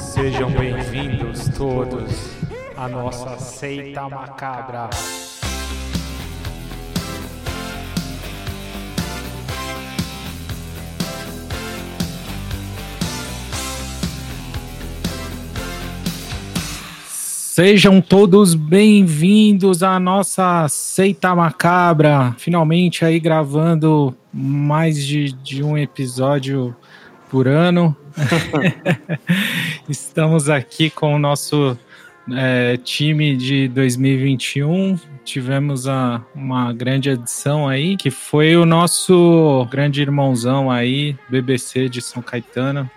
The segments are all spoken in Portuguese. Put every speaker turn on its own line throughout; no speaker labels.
Sejam bem-vindos todos à nossa seita macabra. Sejam todos bem-vindos à nossa seita macabra. Finalmente aí gravando mais de, de um episódio por ano. Estamos aqui com o nosso é, time de 2021. Tivemos a, uma grande edição aí, que foi o nosso grande irmãozão aí, BBC de São Caetano.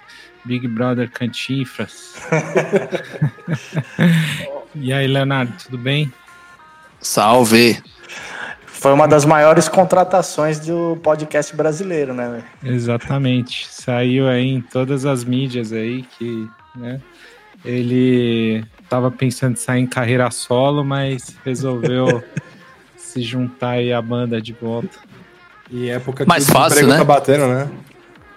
Big Brother Cantinfras. e aí, Leonardo, tudo bem?
Salve!
Foi uma das maiores contratações do podcast brasileiro, né?
Exatamente. Saiu aí em todas as mídias aí que, né? Ele estava pensando em sair em carreira solo, mas resolveu se juntar aí à banda de volta.
E época
Mais
que o
fácil,
desemprego
né?
tá batendo, né?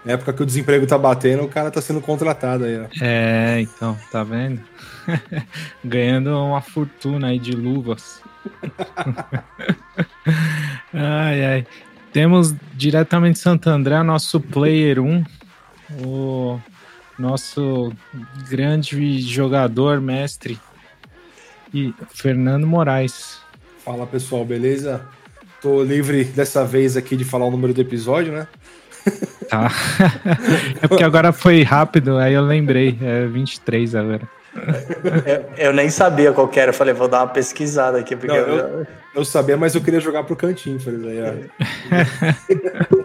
Época que o desemprego tá batendo, o cara tá sendo contratado aí, ó.
É, então, tá vendo? Ganhando uma fortuna aí de luvas. ai, ai. Temos diretamente Santo André nosso player 1, o nosso grande jogador, mestre, e Fernando Moraes.
Fala pessoal, beleza? Tô livre dessa vez aqui de falar o número do episódio, né?
Tá. é porque agora foi rápido, aí eu lembrei. É 23 agora.
Eu, eu nem sabia qual que era. Eu falei, vou dar uma pesquisada aqui. Porque
Não,
eu-
eu- Eu sabia, mas eu queria jogar pro cantinho, falei.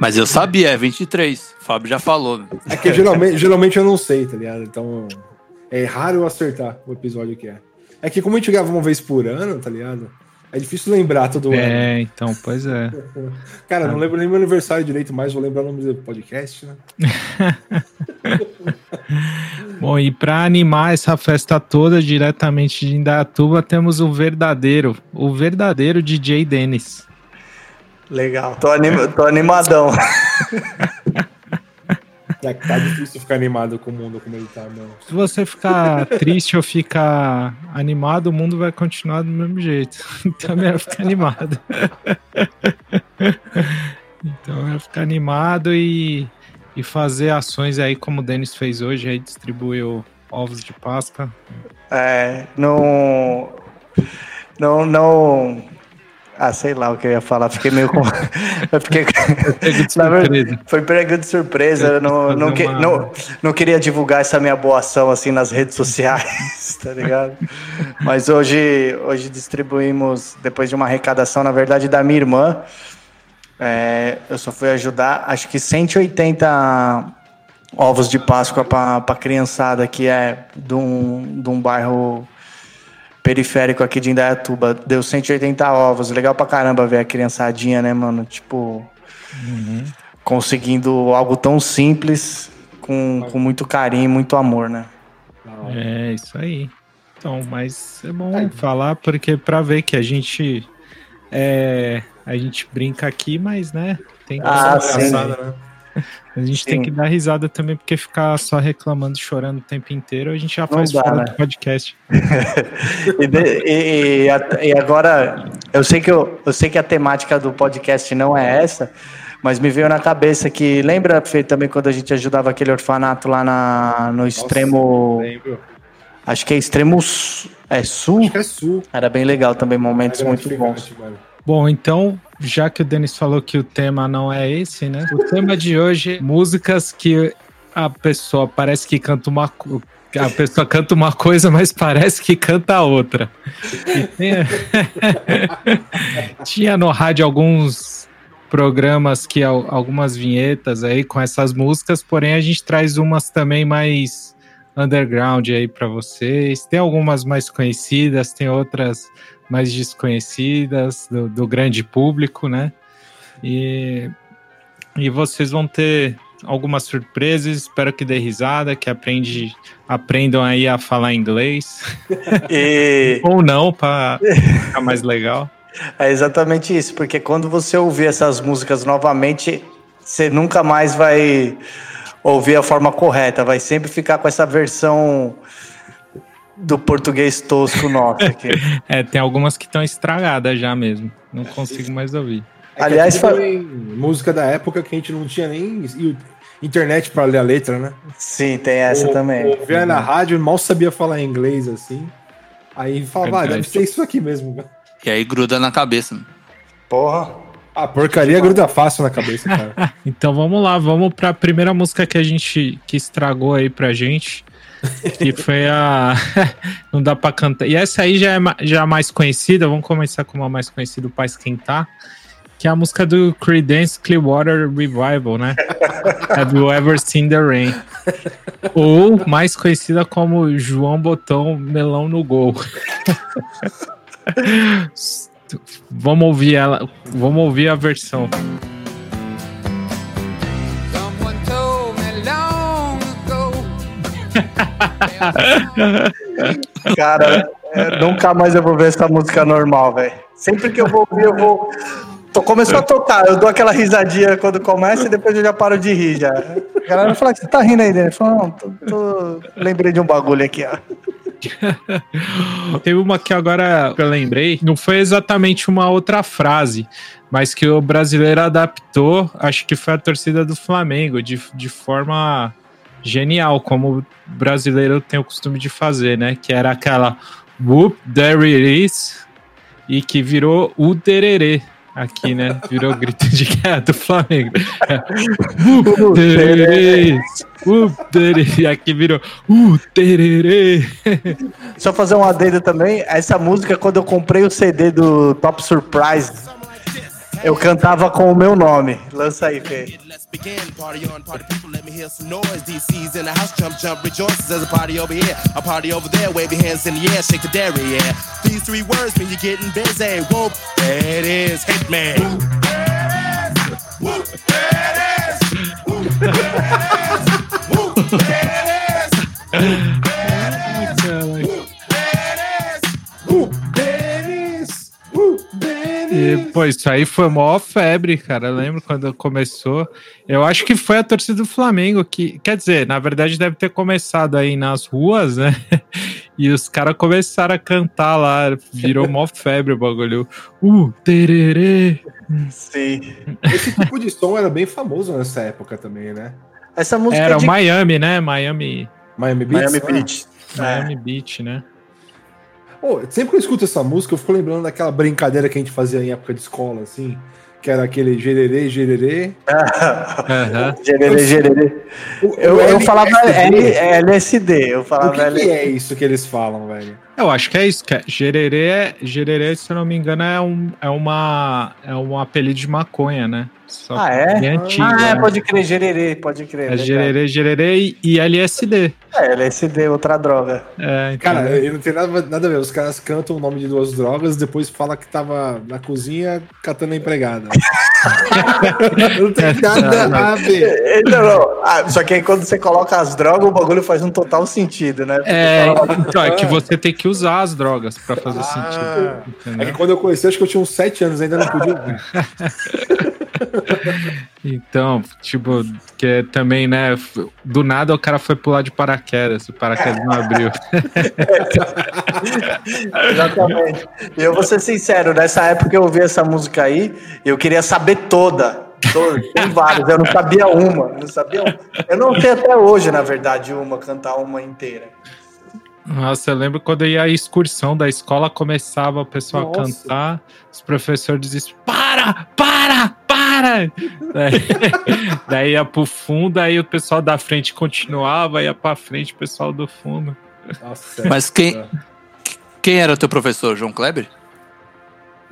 Mas eu sabia, é 23. O Fábio já falou.
É que geralmente, geralmente eu não sei, tá ligado? Então é raro eu acertar o episódio que é. É que como a gente grava uma vez por ano, tá ligado? É difícil lembrar todo ano.
É, então, pois é.
Cara, não lembro nem meu aniversário direito mais, vou lembrar o nome do podcast, né?
Bom, e para animar essa festa toda diretamente de Indaiatuba, temos o verdadeiro, o verdadeiro DJ Dennis.
Legal. Tô, anima- tô animadão.
É que tá difícil ficar animado com o mundo como ele tá, mano.
Se você ficar triste ou ficar animado, o mundo vai continuar do mesmo jeito. Então é melhor ficar animado. Então é melhor ficar animado e, e fazer ações aí como o Denis fez hoje, aí distribuiu ovos de Páscoa.
É, não. Não, não. Ah, sei lá o que eu ia falar. Fiquei meio com. Eu fiquei... Verdade. Foi pego de surpresa. Eu não, não, que-
uma-
não, não queria divulgar essa minha boa ação assim nas redes sociais, tá ligado? Mas hoje, hoje distribuímos, depois de uma arrecadação, na verdade, da minha irmã. é, eu só fui ajudar, acho que 180 ovos de Páscoa para a criançada que é de um, de um bairro periférico aqui de Indaiatuba. Deu 180 ovos. Legal pra caramba ver a criançadinha, né, mano? Tipo, conseguindo algo tão simples com, com muito carinho e muito amor, né?
É, isso aí. Então, mas é bom falar porque para ver que a gente é, a gente brinca aqui, mas né, tem que,
Ah,
palhaçada, né?
A gente tem
sim.
que dar risada também porque ficar só reclamando, chorando o tempo inteiro, a gente já faz
dá,
fora
né?
do podcast.
E, de- e- e a- e agora, eu sei, que eu, eu sei que a temática do podcast não é essa, mas me veio na cabeça que. Lembra, Fê, também quando a gente ajudava aquele orfanato lá na, no extremo.
Lembro.
Acho que é extremo é sul?
Acho que é sul.
Era bem legal também, momentos muito bons.
mano.
Bom, então, já que o Denis falou que o tema não é esse, né? O tema de hoje, músicas que a pessoa parece que canta uma a pessoa canta uma coisa, mas parece que canta outra. Tinha no rádio alguns programas que al- algumas vinhetas aí com essas músicas, porém a gente traz umas também mais underground aí para vocês. Tem algumas mais conhecidas, tem outras mais desconhecidas do, do grande público, né? E, e vocês vão ter algumas surpresas, espero que dê risada, que aprende, aprendam aí a falar inglês,
E,
ou não, para ficar mais legal.
É exatamente isso, porque quando você ouvir essas músicas novamente, você nunca mais vai ouvir a forma correta, vai sempre ficar com essa versão do português tosco nosso aqui.
É, tem algumas que estão estragadas já mesmo. Não consigo mais ouvir.
É
Aliás, fa-
música da época que a gente não tinha nem internet pra ler a letra, né?
Sim, tem essa
Ou-
também.
Ouvia na rádio, mal sabia falar inglês assim. Aí falava, ah, deve ser isso aqui mesmo.
E aí gruda na cabeça. mano.
Porra.
A porcaria gruda fácil na cabeça, cara.
Então vamos lá, vamos para a primeira música que a gente que estragou aí pra gente. Que foi a. Não dá pra cantar. E essa aí já é já mais conhecida. Vamos começar com uma mais conhecida pra esquentar. Que é a música do Creedence Clearwater Revival, né? Have you ever seen the rain? Ou mais conhecida como João Botão Melão no Gol. vamos ouvir ela. Vamos ouvir a versão.
Cara, é, nunca mais eu vou ver essa música normal, velho. Sempre que eu vou ouvir, eu vou. Tô, começou a tocar, eu dou aquela risadinha quando começa e depois eu já paro de rir já. A galera fala que você tá rindo aí. Eu falo, não, tô, tô- lembrei de um bagulho aqui, ó.
Teve uma que agora eu lembrei, não foi exatamente uma outra frase, mas que o brasileiro adaptou, acho que foi a torcida do Flamengo, de, de forma genial, como o brasileiro tem o costume de fazer, né? Que era aquela Whoop, there it is, e que virou o tererê. Aqui, né? Virou grito de guerra do Flamengo. Whoop, is. Whoop. E aqui virou o tererê.
Só fazer um adendo também, essa música, quando eu comprei o CD do Top Surprise, eu cantava com o meu nome. Lança aí, Fê.
E, pô, isso aí foi maior febre, cara. Eu lembro quando começou. Eu acho que foi a torcida do Flamengo que. Quer dizer, na verdade deve ter começado aí nas ruas, né? E os caras começaram a cantar lá. Virou mó febre o bagulho. Uh, tererê.
Sim.
Esse tipo de som era bem famoso nessa época também, né?
Essa música
Era
é
o
de
Miami, né? Miami.
Miami Beats.
Miami
né?
Beach. É.
Miami Beach, né?
Pô, sempre que eu escuto essa música, eu fico lembrando daquela brincadeira que a gente fazia em época de escola, assim. Que era aquele gererê, gererê.
Gererê, gererê.
O-
Eu,
o
eu
LSD,
falava LSD, eu
O
falava
que, que
LSD.
é isso que eles falam, velho?
Eu acho que é isso. Que é- gererê, gererê, se eu não me engano, é um, é uma, é um apelido de maconha, né? Só
Ah, é?
bem antigo,
Ah, é,
né?
pode crer, gererê, pode crer.
É
verdade.
gererê, gererê e, e LSD.
É, LSD, outra droga.
É,
Cara, eu não tem nada, nada a ver. Os caras cantam o nome de duas drogas, depois fala que tava na cozinha catando a empregada. não tem nada a ver.
Então, não. Ah, só que aí quando você coloca as drogas, o bagulho faz um total sentido, né?
É, então, é que você tem que usar as drogas pra fazer sentido.
Ah, é
entendeu?
que quando eu conheci, acho que eu tinha uns 7 anos, ainda não podia.
Então, tipo, que é também, né? Do nada o cara foi pular de paraquedas, o paraquedas não abriu.
Exatamente. E eu vou ser sincero, nessa época eu ouvi essa música aí, eu queria saber toda. Toda. Tem várias, eu não sabia uma. Não sabia uma. Eu não sei até hoje, na verdade, uma, cantar uma inteira.
Nossa, eu lembro quando ia a excursão da escola, começava o pessoal a cantar, os professores diziam: para, para, para! Daí, daí ia pro fundo, aí o pessoal da frente continuava, ia pra frente o pessoal do fundo.
Nossa,
Mas quem, quem era o teu professor? João Kleber?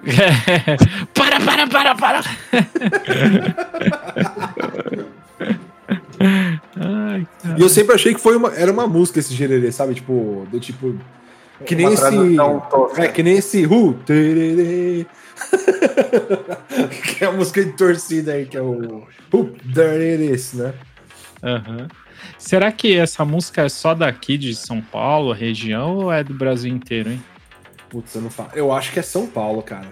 para, para, para, para! Ai,
E eu sempre achei que foi uma, era uma música esse gererê, sabe? Tipo, do tipo. Que nem esse. É, que nem esse. Uh, tererê. que é a música de torcida aí, que é o. Uh, there it is, né?
Aham. Será que essa música é só daqui de São Paulo, região, ou é do Brasil inteiro, hein?
Putz, eu não falo. Eu acho que é São Paulo, cara.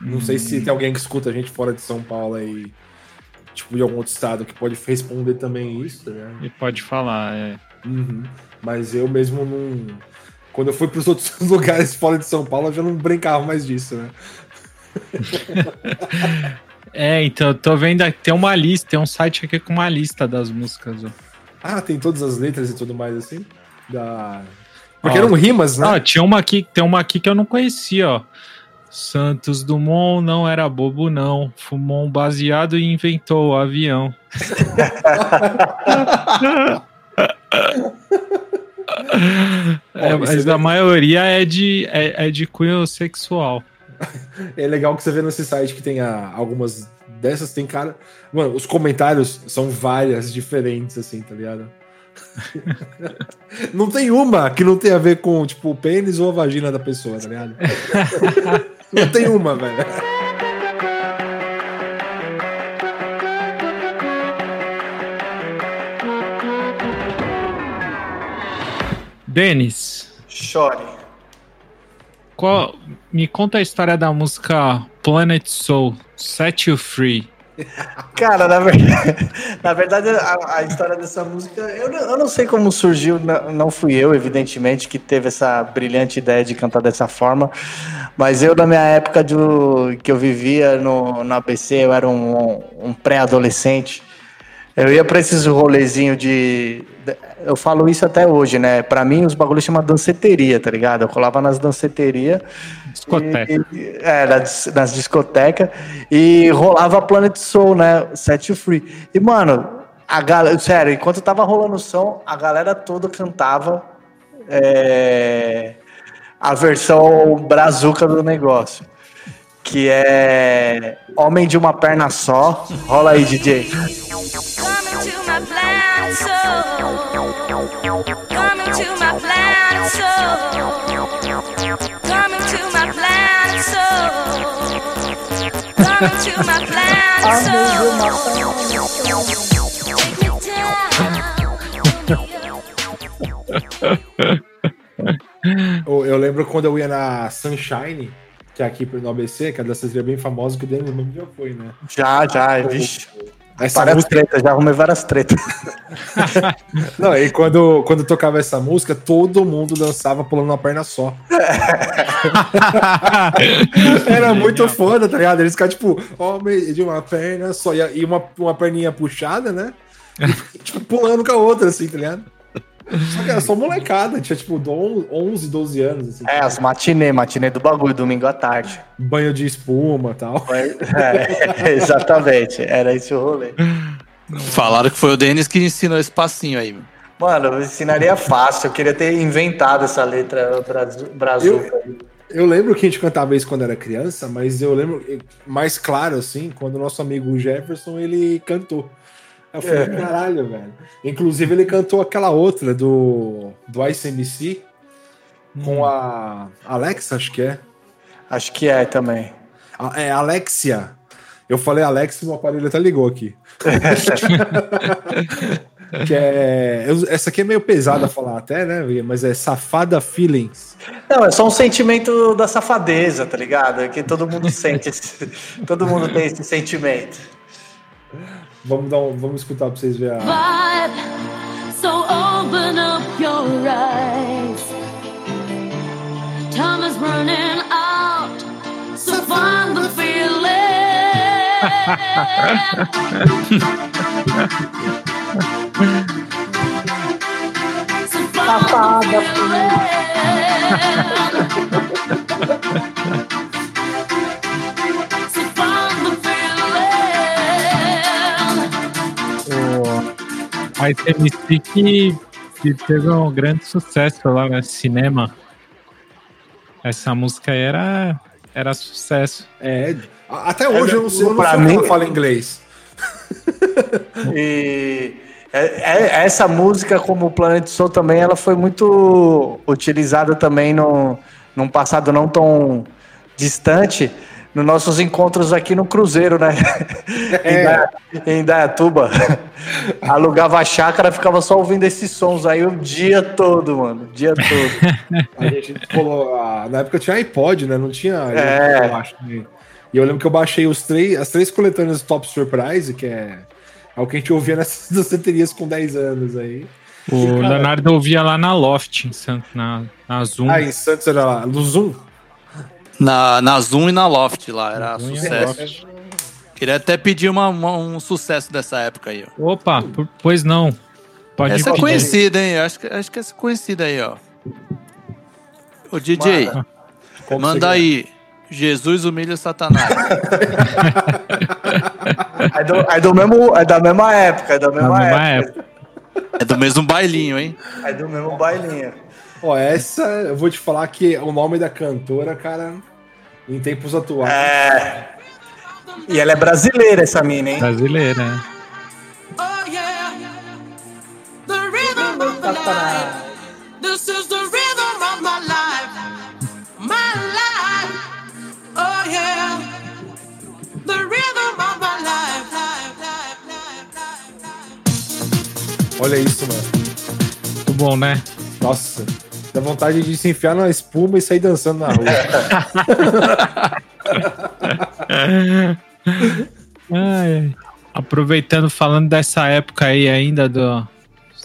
Não sei se tem alguém que escuta a gente fora de São Paulo aí, tipo, de algum outro estado, que pode responder também isso, tá ligado?
E pode falar, é.
Uhum. Mas eu mesmo não. Quando eu fui para os outros lugares fora de São Paulo, eu já não brincava mais disso, né?
É, então, eu tô vendo aqui, tem uma lista, tem um site aqui com uma lista das músicas. ó.
Ah, tem todas as letras e tudo mais assim? Da... Porque
Ó,
eram rimas, né?
Ah, tinha uma aqui, tem uma aqui que eu não conhecia, ó. Santos Dumont não era bobo, não. Fumou um baseado e inventou o avião. É, mas
é
a maioria é de, é, é de cunho sexual.
É legal que você vê nesse site que tem ah, algumas dessas, tem cara. Mano, os comentários são várias diferentes, assim, tá ligado? não tem uma que não tem a ver com, tipo, o pênis ou a vagina da pessoa, tá ligado? não tem uma, velho.
Denis,
Chore.
Qual, me conta a história da música Planet Soul, Set You Free.
Cara, na verdade, na verdade a, a história dessa música, eu, eu não sei como surgiu, não, não fui eu, evidentemente, que teve essa brilhante ideia de cantar dessa forma, mas eu, na minha época de, que eu vivia no, no ABC, eu era um, um pré-adolescente, eu ia pra esses rolezinhos de- Eu falo isso até hoje, né? Pra mim, os bagulhos chamam danceteria, tá ligado? Eu colava nas danceterias.
Discoteca.
E- É, nas, nas discotecas. E rolava Planet Soul, né? Set You Free. E, mano, a galera. Sério, enquanto tava rolando o som, a galera toda cantava é, a versão brazuca do negócio. Que é Homem de uma Perna Só. Rola aí, DJ.
Coming to my planet soul. Coming to my planet soul. Coming to my planet soul. Coming to my planet soul. Take me down.
Eu, eu lembro quando eu ia na Sunshine, que é aqui no ABC, que é dessas bem famosa, que o Denis mesmo já foi, né?
Já, já, vixe.
Essa
Várias
música,
tretas, já arrumei várias tretas.
não, e quando, quando tocava essa música, todo mundo dançava pulando uma perna só. Era muito foda, tá ligado? Eles ficavam, tipo, homem de uma perna só. E uma, uma perninha puxada, né? E, tipo, pulando com a outra, assim, tá ligado? Só que era só molecada, tinha, tipo, 11, 12 anos, assim.
É, as matinê, matinê do bagulho, domingo à tarde.
Banho de espuma e tal.
É, exatamente, era esse o rolê.
Falaram que foi o Denis que ensinou esse passinho aí. meu.
Mano, eu ensinaria fácil, eu queria ter inventado essa letra brazuca. aí.
Eu lembro que a gente cantava isso quando era criança, mas eu lembro mais claro, assim, quando o nosso amigo Jefferson, ele cantou. Eu falei, caralho, velho. Inclusive, ele cantou aquela outra do, do ICMC com a Alexa, acho que é.
Acho que é também.
A- É Alexia. Eu falei e meu aparelho até ligou aqui. que é, essa aqui é meio pesada falar até, né? Mas é Safada Feelings.
Não, é só um sentimento da safadeza, tá ligado? É que todo mundo sente, esse- todo mundo tem esse sentimento.
Vamos, dar um- vamos escutar pra vocês verem a.
vibe. So open up your eyes. Time is running out. So find the feeling. so
A ICMC que, que teve um grande sucesso lá no cinema. Essa música aí era, era sucesso.
É, a- até hoje eu não sei, eu não sei
mim-
como fala inglês.
E é- é- essa música, como o Planet Soul também, ela foi muito utilizada também no, num passado não tão distante, nos nossos encontros aqui no Cruzeiro, né? em, Daia- em Dayatuba. Alugava a chácara, ficava só ouvindo esses sons aí o dia todo, mano. O dia todo.
A gente falou, ah, na época tinha iPod, né? Não tinha.
É.
Eu acho que E eu lembro que eu baixei os três, as três coletâneas do Top Surprise, que é, é o que a gente ouvia nessas danceterias com 10 anos aí.
O Leonardo ouvia lá na Loft, em Santo, na, na Zoom.
Ah, em Santos era lá, no Zoom.
Na, na Zoom e na Loft lá, era
Zoom
sucesso. Queria até pedir uma- uma- um sucesso dessa época aí, ó.
Opa, por- pois não. Pode
Essa é conhecida, hein? Acho que, acho que essa é conhecida aí, ó. Ô DJ,
Manda.
Como
manda
você
aí. Jesus humilha Satanás.
É, do, é do mesmo, é da mesma época, é da mesma,
mesma
época.
época.
é do mesmo bailinho, hein?
É do mesmo bailinho.
Ó, essa, eu vou te falar que o nome da cantora, cara, em tempos atuais.
É. E ela é brasileira, essa mina, hein?
Brasileira, né?
Oh yeah, the rhythm of my life. This is the rhythm of my life, my life. Oh yeah, the rhythm of my life, life, life, life, life, life.
Olha isso, mano.
Muito bom, né?
Nossa, dá vontade de se enfiar na espuma e sair dançando na rua.
Ai. Aproveitando, falando dessa época aí ainda do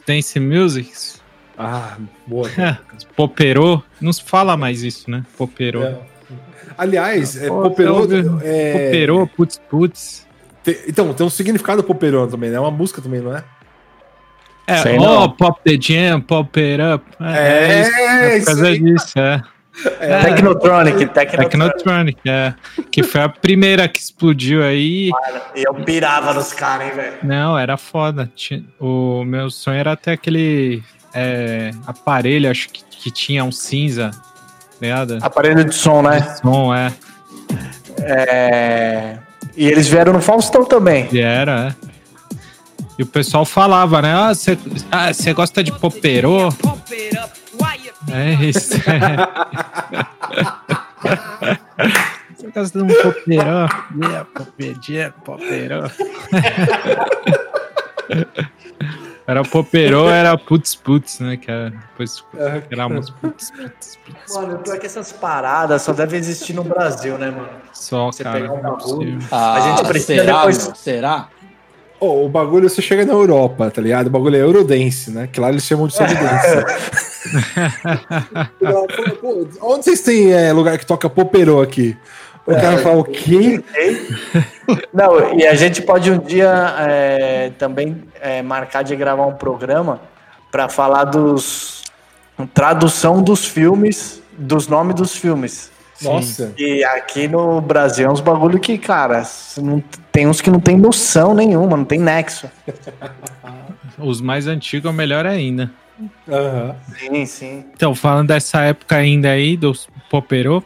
Dance Musics,
ah, boa.
Poperô, não se fala mais isso, né? Poperô.
É. Aliás, é,
Pô,
Poperô. É,
Poperô, putz, putz.
tem- então, tem um significado Poperô também, né? É uma música também, não é?
É,
Sei
ó,
não.
Pop the Jam, Pop It Up.
É,
isso, é por
isso
causa disso, é.
Technotronic, Technotronic.
Technotronic, é. Que foi a primeira que explodiu aí.
E eu pirava nos caras, hein, velho.
Não, era foda. O meu sonho era ter aquele é, aparelho, acho que, que tinha um cinza, ligado?
Aparelho de som, né?
Som, é.
É... E eles vieram no Faustão também.
E era, é. E o pessoal falava, né? Ah, você ah, você gosta de poperô? É isso. Você gosta de um poperô? Yeah, popedinha, poperô. Era poperô, era putz putz, né? Que era, depois era uns putz putz putz.
Mano, pior que essas paradas só devem existir no Brasil, né, mano?
Só,
Você
cara.
pegar um
é
bagulho.
Ah,
gente precisa
será,
depois-?
Será?
Ô, o bagulho, você chega na Europa, tá ligado? O bagulho é Eurodance, né? Que lá eles chamam de Subdance. Pô, Onde vocês têm é, lugar que toca Poperô aqui? O cara fala o quê?
Não, e a gente pode um dia é, também é, marcar de gravar um programa para falar dos tradução dos filmes, dos nomes dos filmes.
Nossa.
E aqui no Brasil é uns bagulho que, cara, não- tem uns que não tem noção nenhuma, não tem nexo.
Os mais antigos é melhor ainda.
Aham.
Sim, sim.
Então, falando dessa época ainda aí, dos Poperô,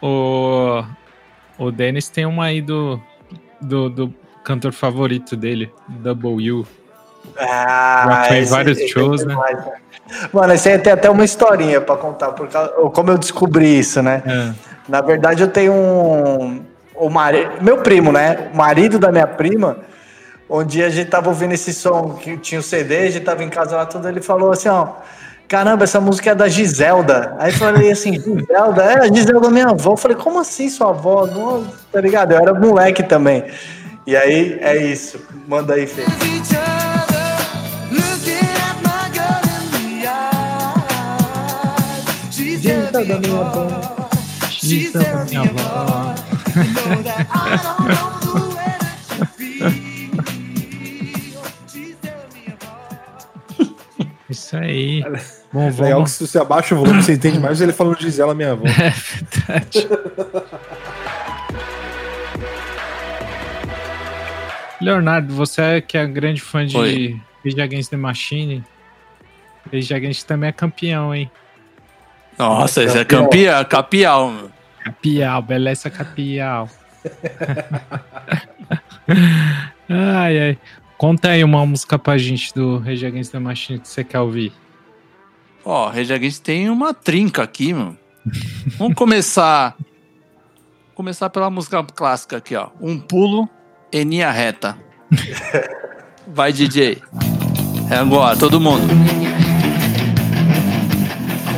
o, o Dennis tem uma aí do, do, do cantor favorito dele, Double U.
Ah,
Já
esse-
vários
esse
shows,
é
né?
demais, né? Mano, esse aí tem até uma historinha pra contar, por causa, como eu descobri isso, né?
É.
Na verdade, eu tenho um. O mari... Meu primo, né? O marido da minha prima. Um dia a gente tava ouvindo esse som que tinha o CD, a gente tava em casa lá, tudo. Ele falou assim: ó, caramba, essa música é da Giselda. Aí eu falei assim: Giselda? É, a Giselda minha avó. Eu falei: como assim sua avó? Não, tá ligado? Eu era moleque também. E aí é isso. Manda aí, Fê.
Way that you feel. She's telling me apart.
Isso aí. Bom,
Legal que
vamos.
se você abaixa o volume, você entende mais ele falando Gisela, minha avó.
É verdade. Leonardo, você é que é grande fã de
Oi.
Rage Against the Machine. Rage Against também é campeão, hein?
Nossa, esse é campeão, capial, meu.
Capial, beleza capial. ai, ai. Conta aí uma música pra gente do Rage Against the Machine que você quer ouvir.
Ó, Rage Against tem uma trinca aqui, meu. Vamos começar. Começar pela música clássica aqui, ó. Um pulo em linha reta. Vai, DJ. É agora, todo mundo.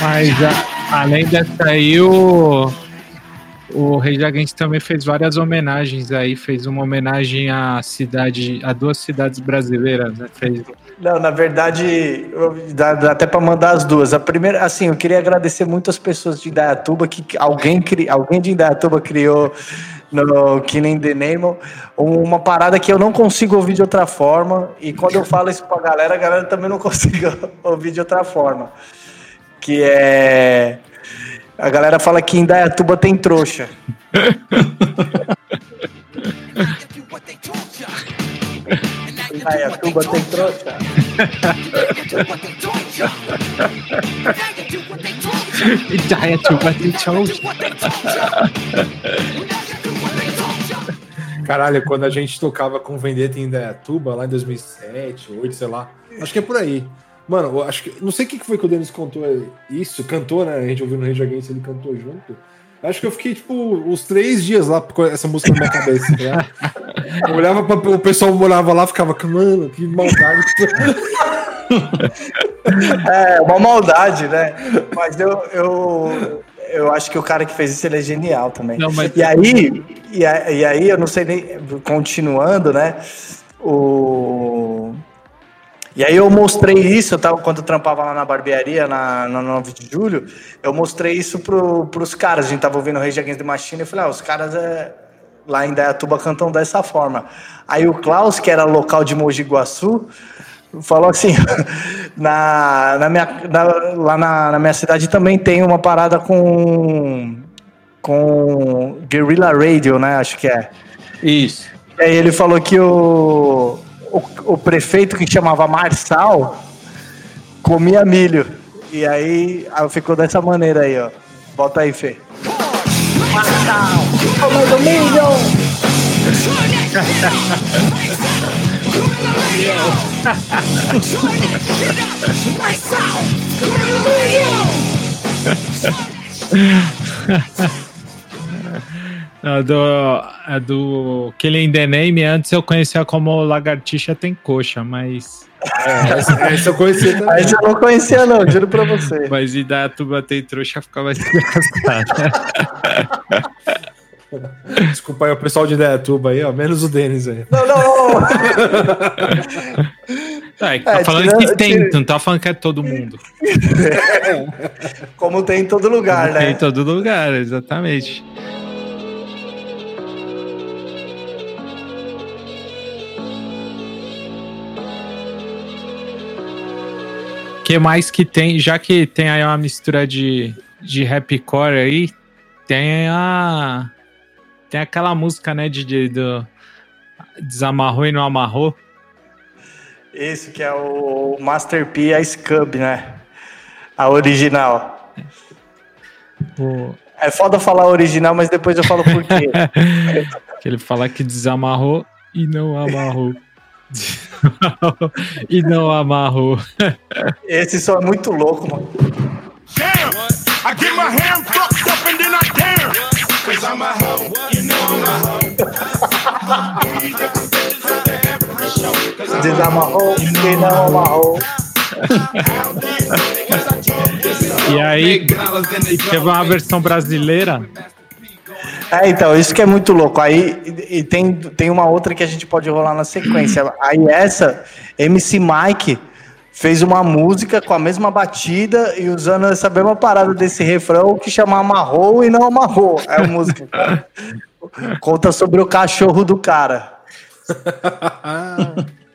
Mas a- além dessa aí, o, o Rei Jagente também fez várias homenagens aí. Fez uma homenagem à cidade, a duas cidades brasileiras, né? Fez
Não, na verdade, dá, dá até para mandar as duas. A primeira, assim, eu queria agradecer muito as pessoas de Indaiatuba, que alguém, cri, alguém de Indaiatuba criou no Killing the Nemo uma parada que eu não consigo ouvir de outra forma. E quando eu falo isso pra galera, a galera também não consegue ouvir de outra forma. Que é. A galera fala que Indaiatuba tem trouxa. Indaiatuba tem trouxa.
Indaiatuba tem trouxa.
Caralho, quando a gente tocava com Vendetta em Indaiatuba, lá em 2007, 2008, sei lá. Acho que é por aí. Mano, eu acho que. Não sei o que foi que o Denis contou isso. Cantou, né? A gente ouviu no Rage Against, ele cantou junto. Acho que eu fiquei, tipo, uns três dias lá com essa música na minha cabeça. Né? Eu olhava pra. O pessoal morava lá ficava, mano, que maldade.
É, uma maldade, né? Mas eu, eu, eu acho que o cara que fez isso ele é genial também.
Não, mas-
E aí, e, e aí, eu não sei nem. Continuando, né? O. E aí eu mostrei isso, eu tava, quando eu trampava lá na barbearia, na, na 9 de julho, eu mostrei isso pro, pros caras. A gente tava ouvindo o Rage Against the Machine e eu falei, ah, os caras é, lá em Dayatuba cantam dessa forma. Aí o Klaus, que era local de Mogi Guaçu, falou assim, na, na minha, na- lá na, na minha cidade também tem uma parada com, com Guerrilla Radio, né? Acho que é.
Isso.
E aí ele falou que o, o, o prefeito que chamava Marçal comia milho. E aí, aí ficou dessa maneira aí, ó. Bota aí, Fê. Marçal, comendo milho!
A do, a do Killing the Name, antes eu conhecia como Lagartixa Tem Coxa, mas,
É, essa, essa eu conhecia
Aí
também.
eu não conhecia, não, juro pra você.
mas Indaiatuba Tem Trouxa fica mais engraçado.
Desculpa aí o pessoal de Indaiatuba aí, ó. Menos o Denis aí.
Não, não, não.
É, que tá
É,
falando
tirando-
que tem,
tira-
não tá falando que é todo mundo.
Como tem em todo lugar,
Tem em
né?
todo lugar, exatamente. Que mais que tem, já que tem aí uma mistura de, de rapcore aí, tem a tem aquela música, né, de, de do desamarrou e não amarrou.
Esse que é o Master P, a Scub, né? A original.
O-
É foda falar original, mas depois eu falo por quê.
ele fala que desamarrou e não amarrou. e não amarrou.
Esse som é muito louco, mano.
I get my hand fucked up and then I dance. Cause I'm a hoe, you know I'm a hoe.
Desamarrou e não amarrou.
E aí teve uma versão brasileira.
É, então, isso que é muito louco. Aí e, tem, tem uma outra que a gente pode rolar na sequência. Aí essa, MC Mike fez uma música com a mesma batida e usando essa mesma parada desse refrão que chama Amarrou e não amarrou. É a música. Conta sobre o cachorro do cara.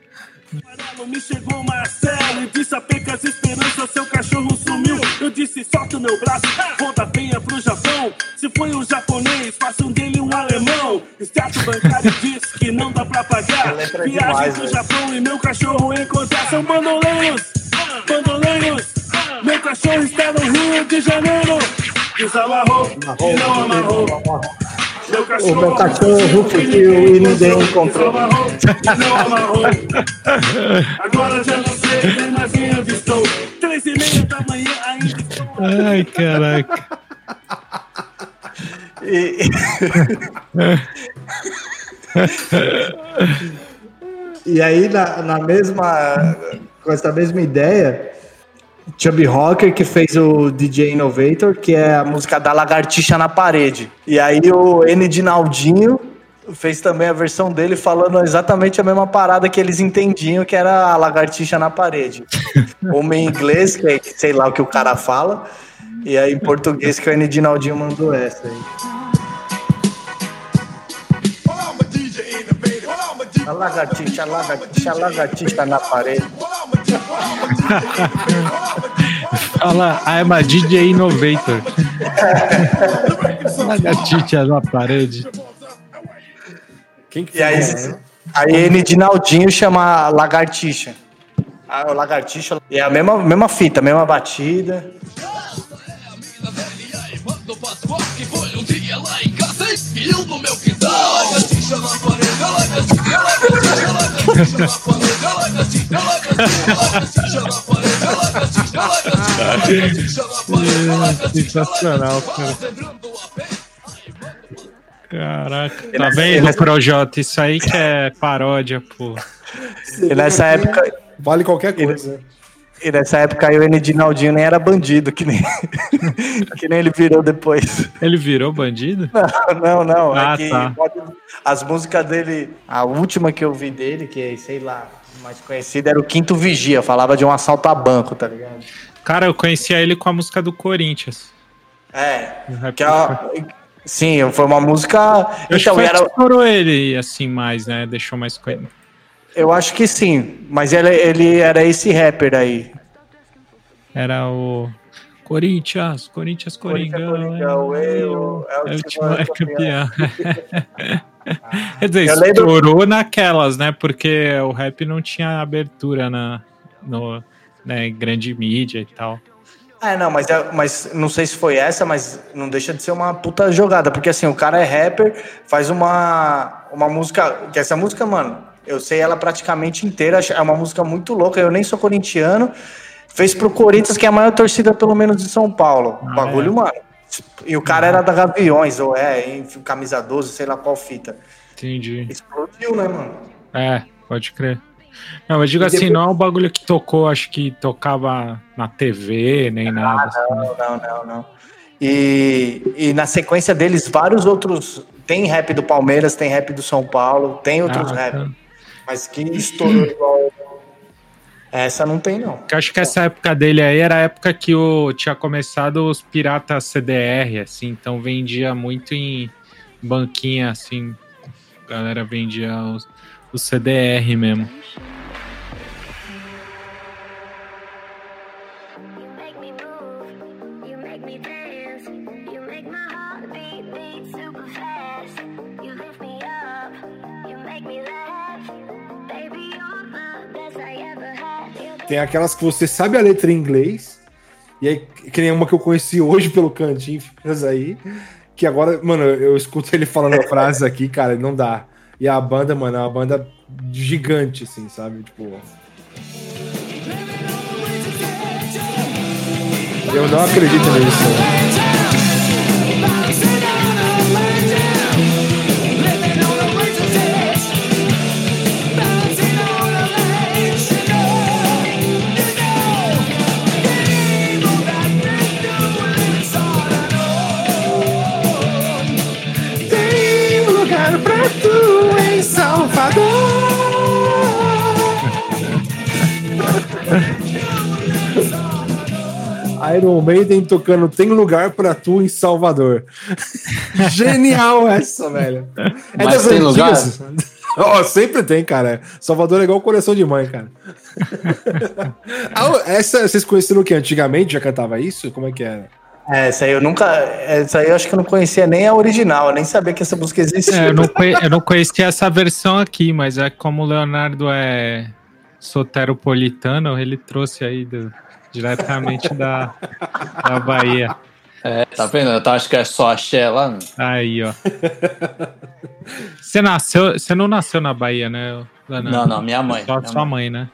Me chegou Marcelo e disse a pecas esperança, seu cachorro sumiu. Eu disse, solta o meu braço, conta venha pro Japão. Se foi um japonês, faça um dele um alemão. Extrato bancário diz que não dá pra pagar.
é
Viagem
demais,
pro. Japão e meu cachorro encontrar são bandoleiros. Bandoleiros, meu cachorro está no Rio de Janeiro. Desamarrou e não amarrou.
O meu cachorro fugiu e ninguém encontrou.
Agora já não sei, nem mais me avistou. Três e meia da manhã ainda estou
Ai, caraca.
E... e aí, na, na mesma. Com essa mesma ideia, Chubby Rocker, que fez o DJ Innovator, que é a música da Lagartixa na Parede. E aí o N de Naldinho fez também a versão dele falando exatamente a mesma parada que eles entendiam, que era a lagartixa na parede. Uma em inglês, que é, sei lá o que o cara fala, e aí em português que o N de Naldinho mandou essa aí. A lagartixa, a lagartixa, a lagartixa na parede.
Fala, I'm a DJ Innovator. Lagartixa na parede.
Quem que
E aí,
fez?
aí N de Naldinho chama lagartixa. Ah, o lagartixa. E é a mesma, mesma fita, mesma batida.
Sensacional, cara. Caraca, tá vendo, Projota? Isso aí que é paródia, pô.
E nessa época,
Vale qualquer coisa.
e nessa época aí o N de Naldinho nem era bandido, que nem, que nem ele virou depois.
Ele virou bandido?
Não, não.
Ah,
é que
tá.
pode- as músicas dele, a última que eu vi dele, que é, sei lá, mais conhecida, era o Quinto Vigia, falava de um assalto a banco, tá ligado?
Cara, eu conhecia ele com a música do Corinthians.
É, que é sim, foi uma música.
Eu acho
Então,
que foi
era,
estourou ele assim mais, né? Deixou mais coisa.
Eu acho que sim, mas ele, ele era esse rapper aí.
Era o Corinthians, Corinthians, Coringão.
Coringão,
é,
eu, é o
é o
time
time é campeão. Quer dizer,
Eu lembro-
estourou naquelas, né? Porque o rap não tinha abertura na no, né, grande mídia e tal.
É, não, mas, é- mas não sei se foi essa, mas não deixa de ser uma puta jogada, porque assim, o cara é rapper, faz uma, uma música, que essa música, mano, eu sei ela praticamente inteira, é uma música muito louca, eu nem sou corintiano, fez pro Corinthians, que é a maior torcida, pelo menos, de São Paulo.
Ah,
Bagulho, mano. E o cara era da Gaviões, ou é, em camisa 12, sei lá qual fita.
Entendi.
Explodiu, né, mano?
É, pode crer. Não, mas digo assim, não é um bagulho que tocou, acho que tocava na TV, nem nada. assim.
Não, não, não, não. E, e na sequência deles, vários outros. Tem rap do Palmeiras, tem rap do São Paulo, tem outros
Ah,
rap.
tá.
Mas que estourou igual. Essa não tem, não.
Eu acho que essa época dele aí era a época que o, tinha começado os piratas CDR, assim, então vendia muito em banquinha, assim. A galera vendia os, os CDR mesmo.
Make me make laugh.
Tem aquelas que você sabe a letra em inglês, e aí, que nem uma que eu conheci hoje pelo cantinho, aí, que agora, mano, eu escuto ele falando a frase aqui, cara, não dá. E a banda, mano, é uma banda gigante, assim, sabe? Tipo. Eu não acredito nisso.
Salvador.
Iron Maiden tocando Tem Lugar Pra Tu em Salvador. Genial essa, velho. É
Mas tem lugar?
Ó, sempre tem, cara. Salvador é igual coração de mãe, cara. Ah, essa, vocês conheceram o que? Antigamente já cantava isso? Como é que era?
É, essa aí eu nunca. Essa aí eu acho que eu não conhecia nem a original, eu nem sabia que essa música existia.
É, eu, não conhe- eu não conhecia essa versão aqui, mas é como o Leonardo é soteropolitano, ele trouxe aí do- diretamente da, da Bahia.
É, tá vendo? Eu acho que é só axé lá. né?
Aí, ó. Você nasceu, você não nasceu na Bahia, né? Leonardo?
Não, não, minha mãe.
Só
minha
sua mãe, né?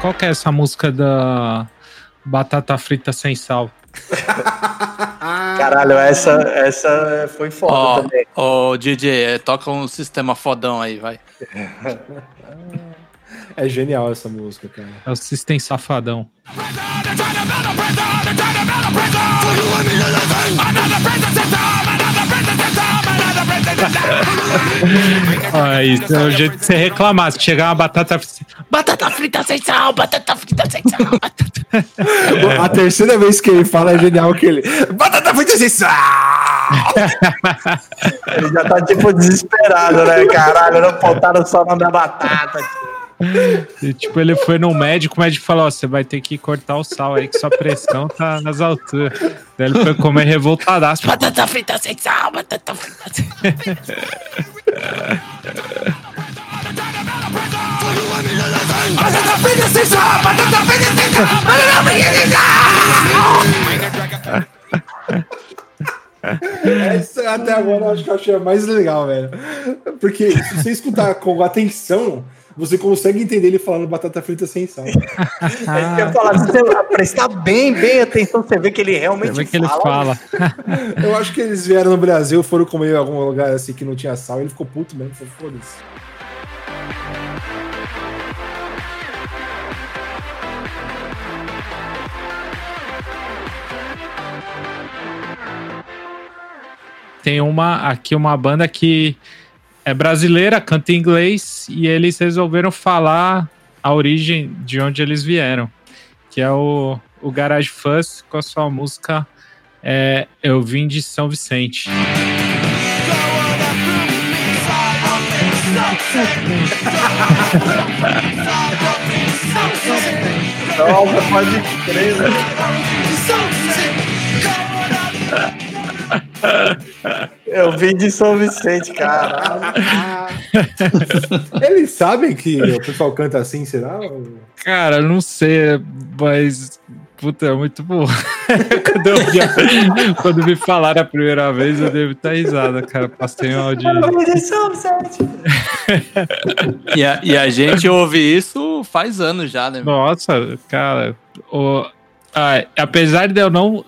Qual que é essa música da batata frita sem sal?
Caralho, essa, essa foi foda
Ó,
também.
ó, DJ, é, toca um sistema fodão aí, vai.
É genial essa música, cara.
É o System Safadão. Aí, esse é o jeito de você reclamar. Se chegar uma batata. Batata frita sem sal, batata frita sem sal. batata-
A terceira vez que ele fala é genial que ele. Batata frita sem sal!
Ele já tá tipo desesperado, né? Caralho, não botaram só na minha batata.
E, tipo, ele foi no médico, o médico falou: Ó, você vai ter que cortar o sal aí, que sua pressão tá nas alturas. Daí ele foi comer revoltadaço. Batata frita sem sal, batata frita sem
Essa até agora eu acho que eu achei a mais legal, velho. Porque se você escutar com atenção, você consegue entender ele falando batata frita sem sal.
É isso que eu ia falar, se você prestar bem, bem atenção, você vê que ele realmente
é que ele fala?
Eu acho que eles vieram no Brasil, foram comer em algum lugar assim que não tinha sal, e ele ficou puto mesmo. Falou, foda-se.
Tem uma aqui uma banda que é brasileira, canta em inglês e eles resolveram falar a origem de onde eles vieram, que é o, o Garage Fuzz com a sua música é, Eu Vim de São Vicente.
Nossa, pode crer, né? Eu vim de São Vicente, cara.
Eles sabem que o pessoal canta assim, será?
Cara, não sei, mas puta, é muito bom. quando, eu vi quando me falaram a primeira vez, eu devo estar risada, cara. Passei um áudio.
Eu vim de São Vicente.
E a, e a gente ouve isso faz anos já, né?
Nossa, cara, o, ah, apesar de eu não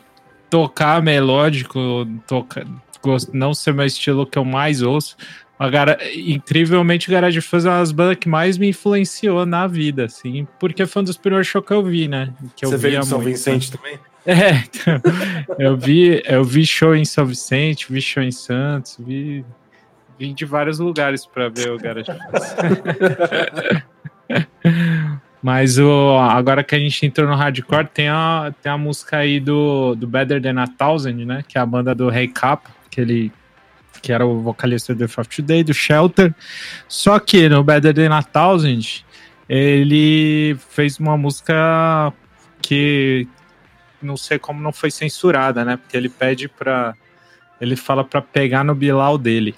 tocar melódico, toca, gosto, não ser meu estilo que eu mais ouço, a gara, incrivelmente Garage Fuzz é uma das bandas que mais me influenciou na vida, assim, porque foi um dos primeiros shows que eu vi, né? Que eu
Você veio de São
muito.
Vicente também?
É, então, eu vi, eu vi show em São Vicente, vi show em Santos, vi, vim de vários lugares para ver o Garage Fuzz. Mas o, agora que a gente entrou no hardcore, tem a, tem a música aí do, do Better Than a Thousand, né? Que é a banda do Rei Kappa, que ele que era o vocalista do of Today, do Shelter. Só que no Better Than a Thousand, ele fez uma música que não sei como não foi censurada, né? Porque ele pede pra. Ele fala pra pegar no Bilal dele.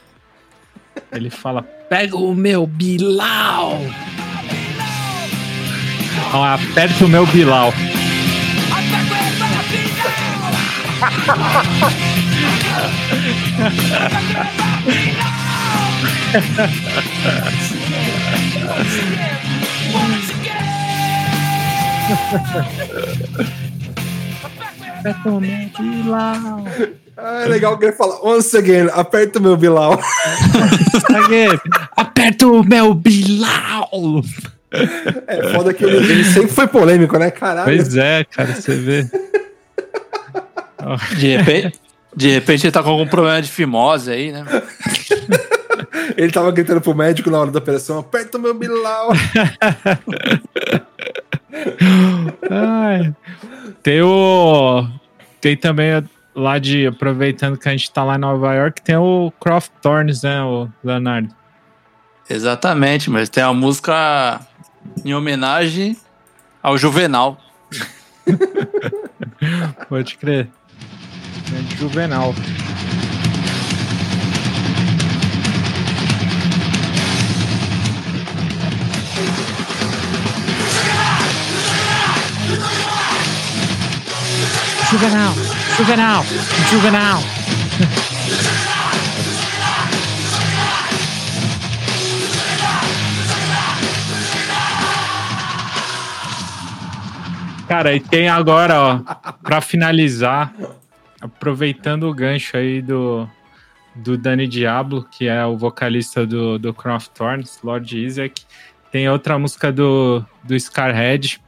Ele fala: pega o meu Bilal! Aperta o meu Bilal. Aperta o meu Bilal.
Ah, é legal que ele fala, once again, aperta o meu Bilal.
Aperta o meu Bilal!
É foda que ele, ele sempre foi polêmico, né? Caralho.
Pois é, cara, você vê.
De repente, de repente ele tá com algum problema de fimose aí, né?
Ele tava gritando pro médico na hora da operação, aperta o meu Bilal.
Ai. Tem o. Tem também lá de. Aproveitando que a gente tá lá em Nova York, tem o Croft Thorns, né, o Leonardo?
Exatamente, mas tem a música em homenagem ao Juvenal.
Pode crer. É Juvenal. Juvenal, Juvenal, Juvenal. Cara, e tem agora, ó, pra finalizar, aproveitando o gancho aí do, do Danny Diablo, que é o vocalista do, do Crown of Thorns, Lord Isaac, tem outra música do, do Scarhead,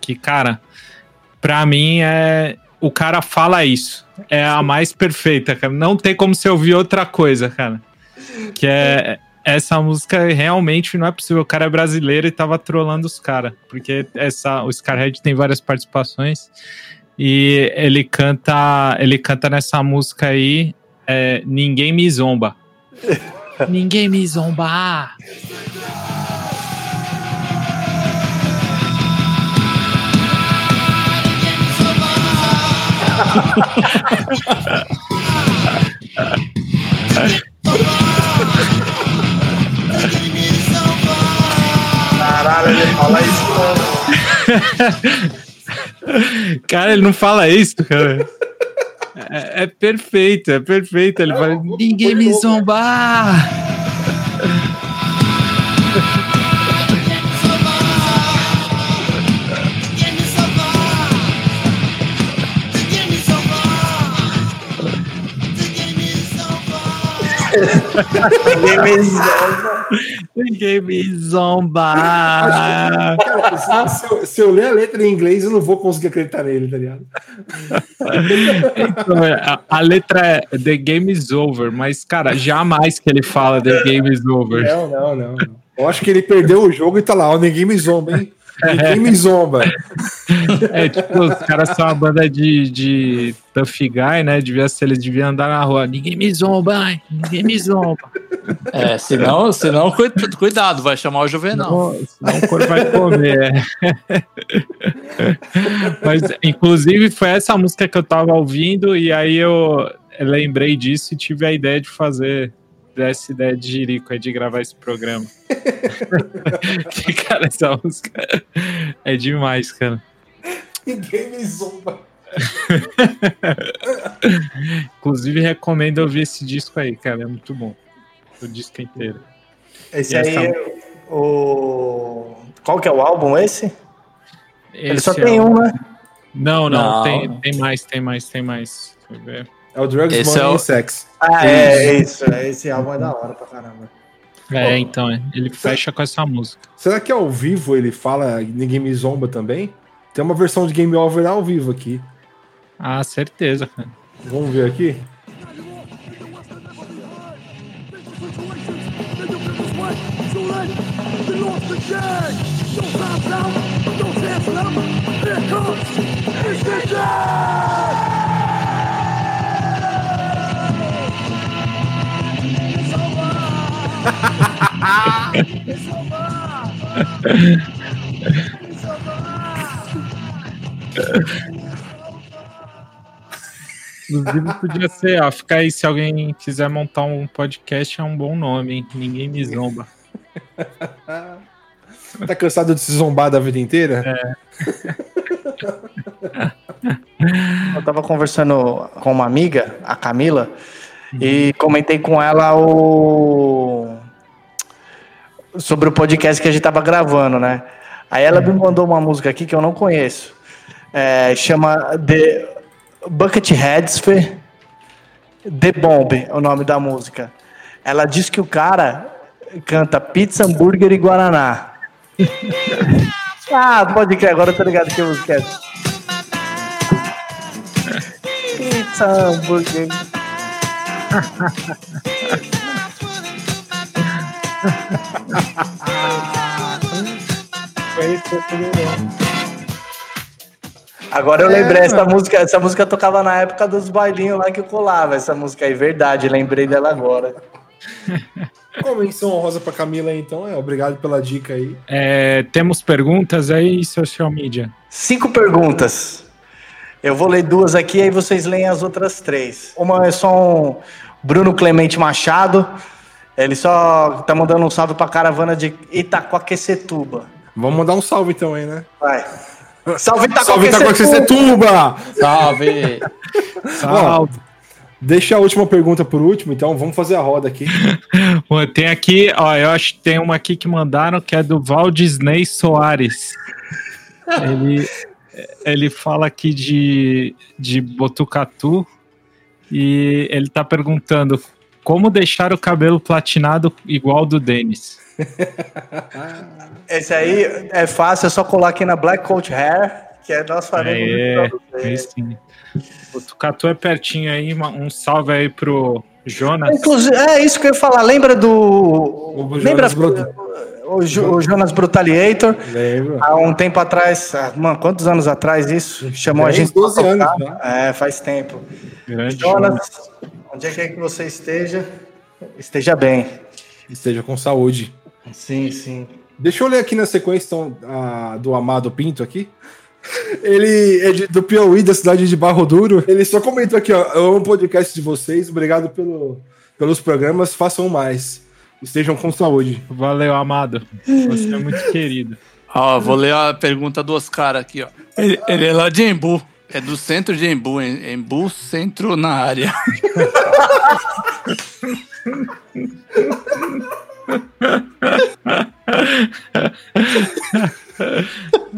que, cara, pra mim é. O cara fala isso. É a mais perfeita, cara. Não tem como você ouvir outra coisa, cara. Que é. Essa música realmente não é possível. O cara é brasileiro e tava trolando os caras. Porque essa, o Scarhead tem várias participações. E ele canta. Ele canta nessa música aí. é, Ninguém me zomba. Ninguém me zomba.
Caralho, ele fala isso.
Cara, ele não fala isso, cara. É, é perfeito, é perfeito. Ele fala, ninguém me zombar.
Ninguém me zomba.
Ninguém me zombar.
Cara, se, eu, se eu ler a letra em inglês, eu não vou conseguir acreditar nele, tá ligado?
Então, é, a, a letra é The Game is Over, mas, cara, jamais que ele fala The Game is Over.
Não, não, não. Eu acho que ele perdeu o jogo e tá lá, ó, ninguém me zomba, hein? Ninguém me zomba.
É, tipo, os caras são uma banda de, de tough guy, né? Devia ser, eles deviam andar na rua. Ninguém me zomba, hein? Ninguém me zomba.
É, senão, senão cui- cuidado, vai chamar o Juvenal.
Não, senão o corpo vai comer. Mas, inclusive, foi essa música que eu tava ouvindo, e aí eu lembrei disso e tive a ideia de fazer dessa ideia de Jirico aí de gravar esse programa. que, cara, essa música é demais, cara.
Ninguém me zomba.
Inclusive, recomendo ouvir esse disco aí, cara. É muito bom. O disco inteiro.
Esse
E
aí
essa-
é o. Qual que é o álbum esse? Ele só
Esse
tem
é o-
um, né?
Não, não,
Não.
Tem, tem mais, tem mais, tem mais. Deixa eu ver.
É o Drugs,
Esse
Money
é o-
Sex.
Ah, é, é isso. é, Esse álbum é da hora pra caramba.
É, então, é. ele fecha com essa música.
Será que ao vivo ele fala Ninguém me zomba também? Tem uma versão de Game Over ao vivo aqui.
Ah, certeza, cara.
Vamos ver aqui?
Inclusive, podia ser, ó, fica aí, se alguém quiser montar um podcast, é um bom nome, hein? Ninguém me zomba.
Tá cansado de se zombar da vida inteira?
Eu tava conversando com uma amiga, a Camila, e comentei com ela o sobre o podcast que a gente tava gravando, né? Aí ela me mandou uma música aqui que eu não conheço. É, chama The Fe- The Bomb, é o nome da música. Ela diz que o cara canta pizza, hambúrguer e guaraná. ah, pode crer, agora eu tô ligado que música é. Pizza, hambúrguer. Agora eu lembrei, essa música, essa música tocava na época dos bailinhos lá que eu colava, essa música aí, verdade, lembrei dela agora.
Como menção honrosa pra Camila aí, então, é obrigado pela dica aí.
É, temos perguntas aí, social media.
Cinco perguntas. Eu vou ler duas aqui, aí vocês leem as outras três. Uma é só um Bruno Clemente Machado. Ele só tá mandando um salve pra caravana de Itaquaquecetuba.
Vamos mandar um salve então aí, né?
Vai. Salve
Salve Itacoaquecetuba!
Salve!
Ó, deixa a última pergunta por último, então vamos fazer a roda aqui.
Bom, tem aqui, ó, eu acho que tem uma aqui que mandaram que é do Val Disney Soares. Ele, ele fala aqui de, de Botucatu e ele tá perguntando como deixar o cabelo platinado igual do Denis.
Esse aí é fácil, é só colar aqui na Black Coat Hair, que é faremos.
É,
você.
aí sim. Botucatu é pertinho aí, um salve aí pro Jonas.
Inclusive, é isso que eu ia falar. Lembra do.
O
lembra
Jonas Brut-
o, Jo- o Jonas Brutaliator?
Lembra?
Há um tempo atrás, mano, quantos anos atrás isso? Chamou a
10,
gente. pra
12 anos, né?
É, faz tempo.
Grande Jonas.
Jonas, onde é que, é que você esteja? Esteja bem.
Esteja com saúde.
Sim, sim.
Deixa eu ler aqui na sequência então, a- do Amado Pinto aqui. Ele é de- do Piauí, da cidade de Barro Duro. Ele só comentou aqui, ó. Eu amo o podcast de vocês. Obrigado pelo, pelos programas. Façam mais. Estejam com saúde.
Valeu, amado. Você é muito querido.
Ó, vou ler a pergunta do Oscar aqui, ó. Ele, ele é lá de Embu. É do centro de Embu, em- Embu, centro na área.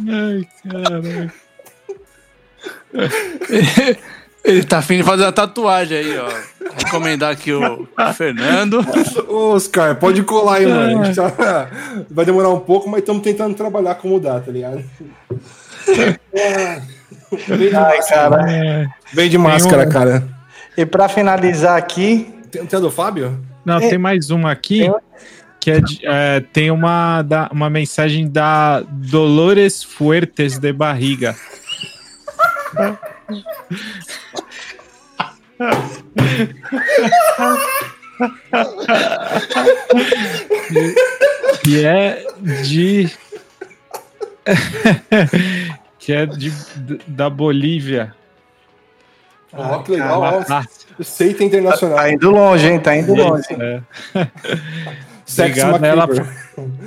Ai, caralho.
Ele tá afim de fazer uma tatuagem aí, ó. Recomendar aqui o Fernando.
Ô, Oscar, pode colar aí, mano. A tá- Vai demorar um pouco, mas estamos tentando trabalhar como dá, tá ligado? Vem de
Ai,
máscara,
cara.
Vem de máscara,
um-
cara.
E pra finalizar aqui,
Tem, tem a do Fábio?
Não,
É.
tem mais uma aqui
Tem
que é, de- é, tem uma, da, uma mensagem da Dolores Fuertes de Barriga. que é de que é de da Bolívia.
Ó, que legal.
Ah,
Seita internacional.
tá indo longe, hein? Tá indo longe.
é.
Sexo
Obrigado, ela
MacGyver.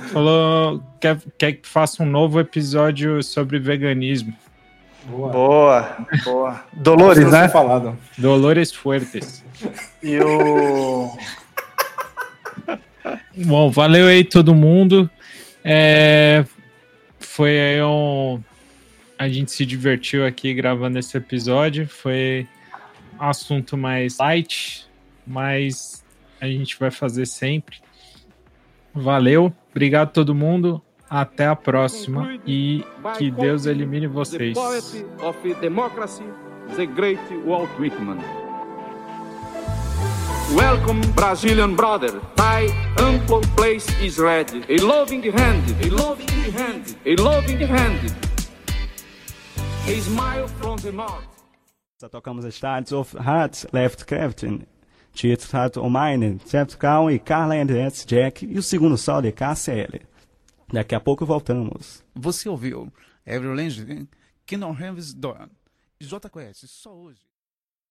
falou quer, quer que faça um novo episódio sobre veganismo.
Boa.
Boa, boa. Dolores, né?
Falado.
Dolores Fuertes.
E o.
Bom, valeu aí todo mundo. É, foi aí um. A gente se divertiu aqui gravando esse episódio. Foi assunto mais light, mas a gente vai fazer sempre. Valeu, obrigado a todo mundo. Até a próxima e que Deus elimine vocês.
Welcome, Brazilian brother. Thy ample place is ready. A loving hand, a loving hand, a loving hand. Smile from the north.
Da tocamos as tardes of Hart, Left Crafting, Tieto Tato O'Mine, Certo Cal e Carla Andretti Jack e o segundo sol de KCL. Daqui a pouco voltamos.
Você ouviu Every Lange, Kingdom Heaven's Dawn. JQS, só hoje.